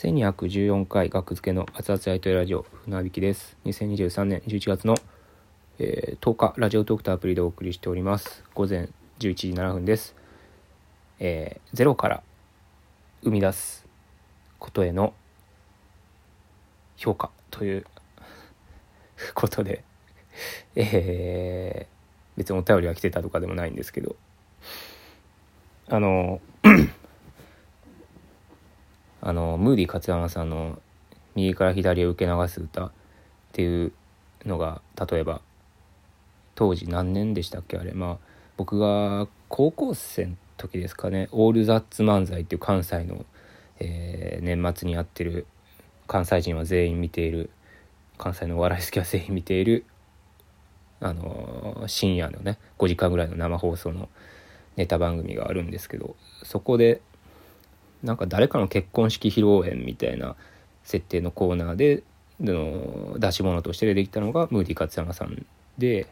1214回学付けの熱々やりとりラジオ船引きです。2023年11月の、えー10日ラジオトークとアプリでお送りしております。午前11時7分です、えーゼロから生み出すことへの評価という ことでえー別にお便りが来てたとかでもないんですけど。あのあのムーディ勝山さんの「右から左へ受け流す歌」っていうのが例えば当時何年でしたっけ？あれ。まあ僕が高校生の時ですかね「オールザッツ漫才」っていう関西の、えー年末にやってる関西人は全員見ている関西のお笑い好きは全員見ているあの深夜のね5時間ぐらいの生放送のネタ番組があるんですけどそこでなんか誰かの結婚式披露宴みたいな設定のコーナーでの出し物として出てきたのがムーディ勝山さんで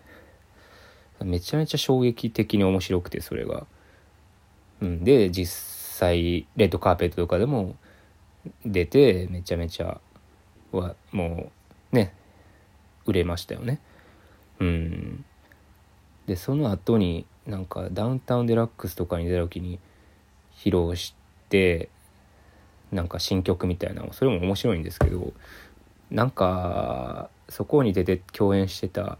めちゃめちゃ衝撃的に面白くてそれが。うん、で実際レッドカーペットとかでも出てめちゃめちゃはもうね売れましたよね。うん、でその後になんかダウンタウンデラックスとかに出た時に披露してなんか新曲みたいなそれも面白いんですけどなんかそこに出て共演してた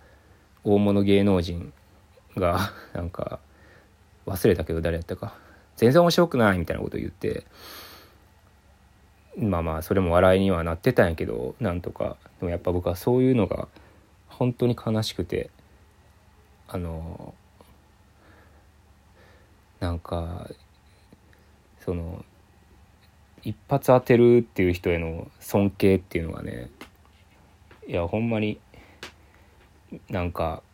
大物芸能人が なんか忘れたけど誰やったか全然面白くないみたいなこと言ってまあまあそれも笑いにはなってたんやけどなんとか。でもやっぱ僕はそういうのが本当に悲しくてあのなんかその一発当てるっていう人への尊敬っていうのがねいやほんまになんか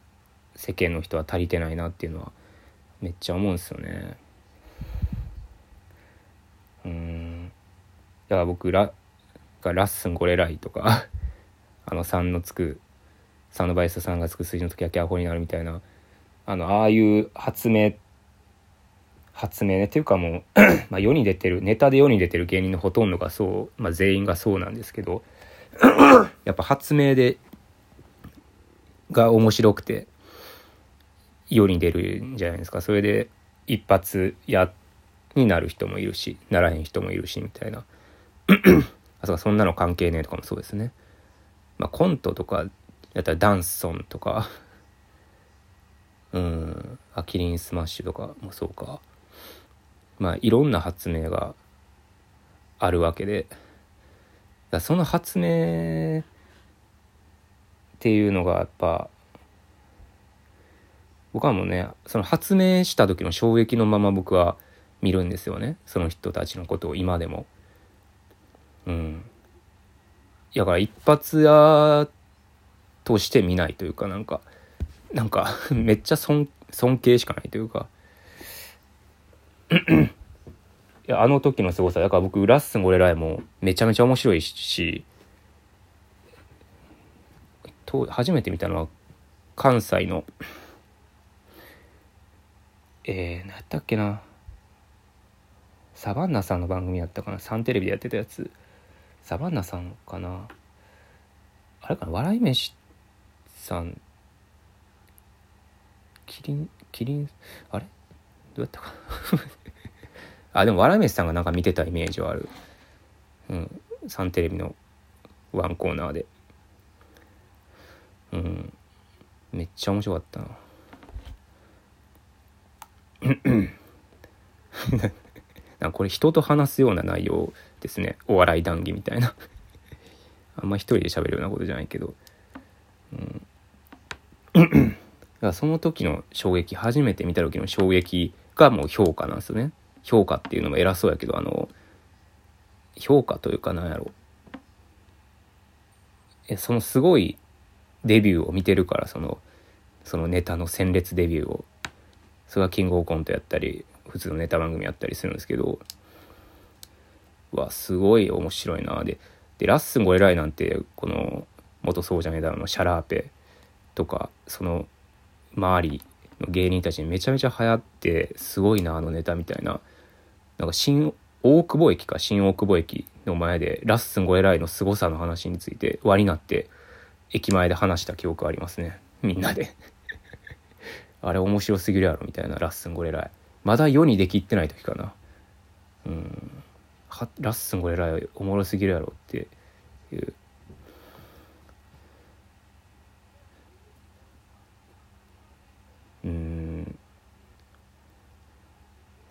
世間の人は足りてないなっていうのはめっちゃ思うんですよね。うんだから僕ラがラッスンゴレライとか あの3のつく3のバイス3がつく数字の時だけアホになるみたいなあのああいう発明って発明ねっていうかもう まあ世に出てるネタで世に出てる芸人のほとんどがそう、まあ、全員がそうなんですけど やっぱ発明でが面白くて世に出るんじゃないですか。それで一発屋になる人もいるしならへん人もいるしみたいな。あそうそんなの関係ねえとかもそうですね。まあコントとかやったらダンソンとかうんあキリンスマッシュとかもそうか。まあいろんな発明があるわけでだその発明っていうのがやっぱ僕はもうねその発明した時の衝撃のまま僕は見るんですよねその人たちのことを今でも。うん。だから一発屋として見ないというかなんかなんか めっちゃ尊敬しかないというかいやあの時の凄さだから僕ラッスンゴレライもめちゃめちゃ面白いしと初めて見たのは関西のえー、何やったっけな。サバンナさんの番組やったかな。サンテレビでやってたやつ。サバンナさんかな。あれかな。笑い飯さん。キリンキリンあれ？どうやったか。あでも笑い飯さんがなんか見てたイメージはある。うん。サンテレビのワンコーナーで。うん。めっちゃ面白かったな。なんかこれ人と話すような内容ですね。お笑い談義みたいな。あんま一人で喋るようなことじゃないけど、うん、だからその時の衝撃初めて見た時の衝撃がもう評価なんですよね。評価っていうのも偉そうやけどあの評価というかなんやろ。えそのすごいデビューを見てるからそのそのネタの鮮烈デビューを。それがキングオブコントやったり普通のネタ番組やったりするんですけど。うわすごい面白いな。ででラッスンゴレライなんてこの元ソージャネダのシャラーペとかその周りの芸人たちにめちゃめちゃ流行ってすごいなあのネタみたいな。なんか新大久保駅か新大久保駅の前でラッスンゴエライの凄さの話について輪になって駅前で話した記憶ありますね。みんなで。あれ面白すぎるやろみたいなラッスンゴレライまだ世にできってない時かな。うん。ラッスンゴレライおもろすぎるやろっていう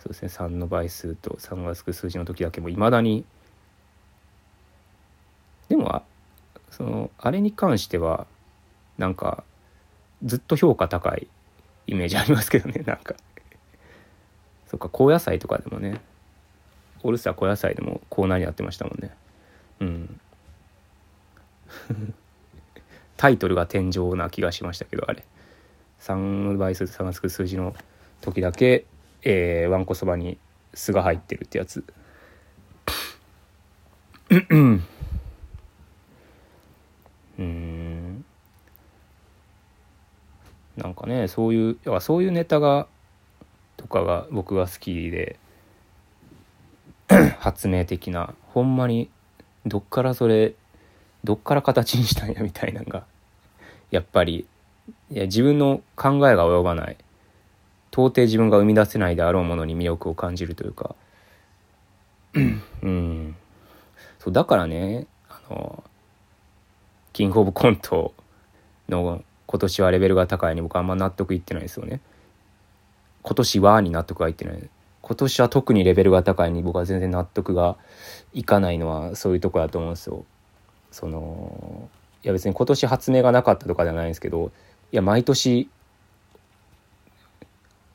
そうですね。3の倍数と3がつく数字の時だけもいまだにでもそのあれに関してはなんかずっと評価高いイメージありますけどね なんか。そっか高野菜とかでもねオールスター高野菜でもコーナーになってましたもんね。うん。タイトルが天井な気がしましたけどあれ。3倍数3がつく数字の時だけ、えー、わんこそばに酢が入ってるってやつ。うん。なんかねそういうそういうネタがとかが僕が好きで 発明的なほんまにどっからそれどっから形にしたんやみたいなのがやっぱりいや自分の考えが及ばない。到底自分が生み出せないであろうものに魅力を感じるというか。うん。そうだからねあのキングオブコントの今年はレベルが高いに僕あんま納得いってないですよね。今年はに納得がいってない。今年は特にレベルが高いに僕は全然納得がいかないのはそういうとこだと思うんですよ。そのいや別に今年発明がなかったとかじゃないんですけどいや毎年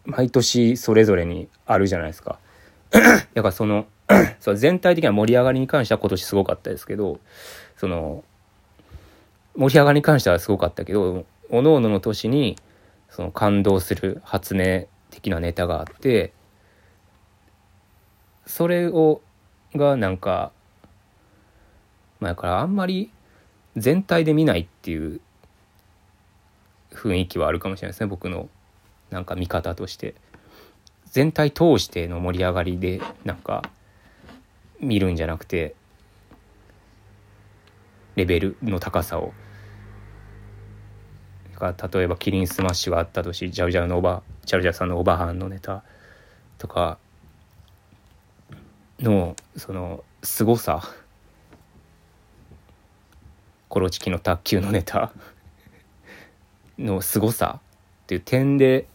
毎年それぞれにあるじゃないですか。だからその そう全体的な盛り上がりに関しては今年すごかったですけどその盛り上がりに関してはすごかったけどおのおのの年にその感動する発明的なネタがあってそれをがなんかまあだからあんまり全体で見ないっていう雰囲気はあるかもしれないですね僕のなんか見方として。全体通しての盛り上がりでなんか見るんじゃなくてレベルの高さを。例えばキリンスマッシュがあったとしジャルジャルのおばジャルジャルさんのおばはんのネタとかのその凄さ。コロチキの卓球のネタの凄さっていう点で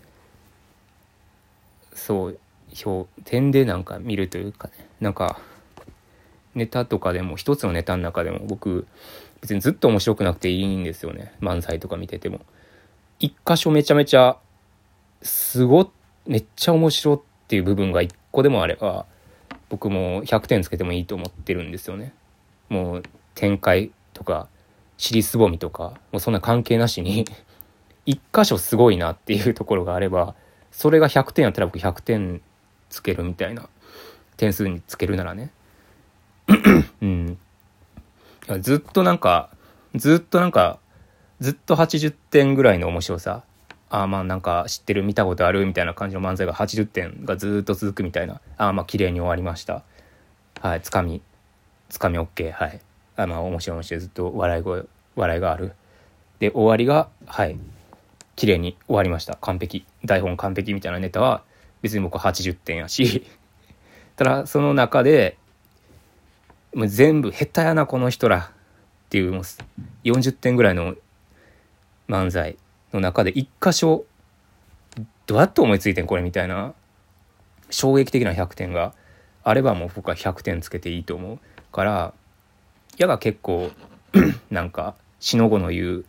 そう表点でなんか見るというかね。なんかネタとかでも一つのネタの中でも僕別にずっと面白くなくていいんですよね。漫才とか見てても。一箇所めちゃめちゃすごめっちゃ面白っていう部分が一個でもあれば僕も100点つけてもいいと思ってるんですよね。もう展開とか尻すぼみとかもうそんな関係なしに 一箇所すごいなっていうところがあればそれが100点やったら僕100点つけるみたいな点数につけるならね。うん。ずっとなんかずっとなんかずっと80点ぐらいの面白さ。ああまあなんか知ってる見たことあるみたいな感じの漫才が80点がずっと続くみたいな。ああまあ綺麗に終わりました。はいつかみつかみ OK はい。あまあ面白い面白い。ずっと笑い声笑いがある。で終わりがはい綺麗に終わりました。完璧。台本完璧みたいなネタは別に僕は80点やし。ただその中でもう全部下手やなこの人らっていう40点ぐらいの漫才の中で一箇所どうやって思いついてんこれみたいな衝撃的な100点があればもう僕は100点つけていいと思うから矢が結構 なんかしのごの言う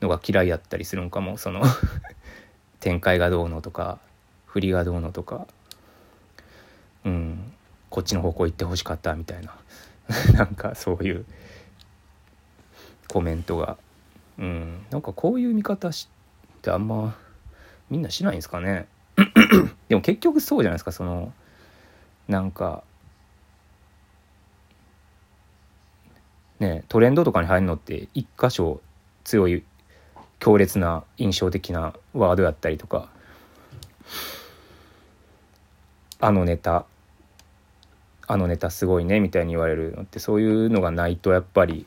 のが嫌いやったりするんかも。その 展開がどうのとか振りがどうのとか。うん。こっちの方向行ってほしかったみたいな。なんかそういうコメントが。うん。なんかこういう見方してあんまみんなしないんですかね。でも結局そうじゃないですか。そのなんかねトレンドとかに入るのって一箇所強い強烈な印象的なワードやったりとかあのネタあのネタすごいねみたいに言われるのってそういうのがないとやっぱり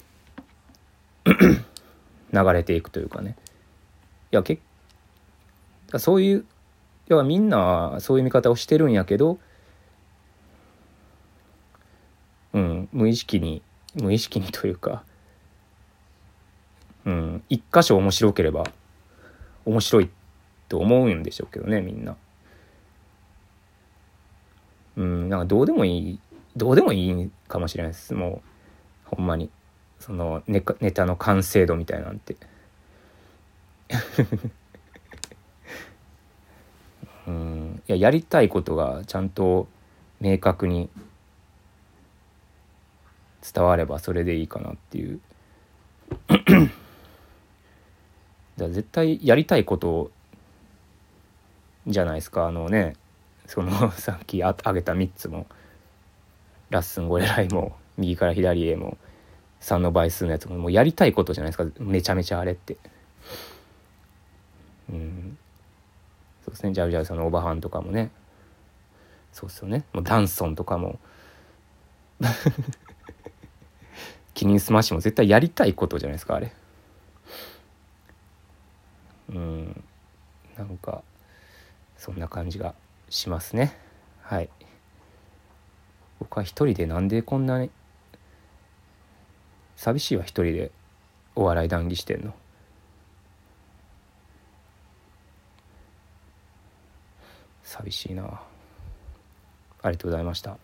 流れていくというかね。いや結そういう要はみんなそういう見方をしてるんやけどうん無意識に無意識にというかうん。一箇所面白ければ面白いと思うんでしょうけどねみんな。うんなんかどうでもいいどうでもいいかもしれないです。もうほんまに。そのネネタの完成度みたいなんて。うん。いややりたいことがちゃんと明確に伝わればそれでいいかなっていう。だ絶対やりたいことじゃないですか。あのねその さっきあげた3つも。ラッスンゴレライも右から左へも3の倍数のやつももうやりたいことじゃないですか。めちゃめちゃあれって。うん。そうですね。ジャルジャルさんのオバハンとかもね。そうっすよね。もうダンソンとかも。キリンスマッシュも絶対やりたいことじゃないですかあれ。うん。なんかそんな感じがしますね。はい。僕は一人でなんでこんなに寂しいわ一人でお笑い談義してんの？寂しいな。ありがとうございました。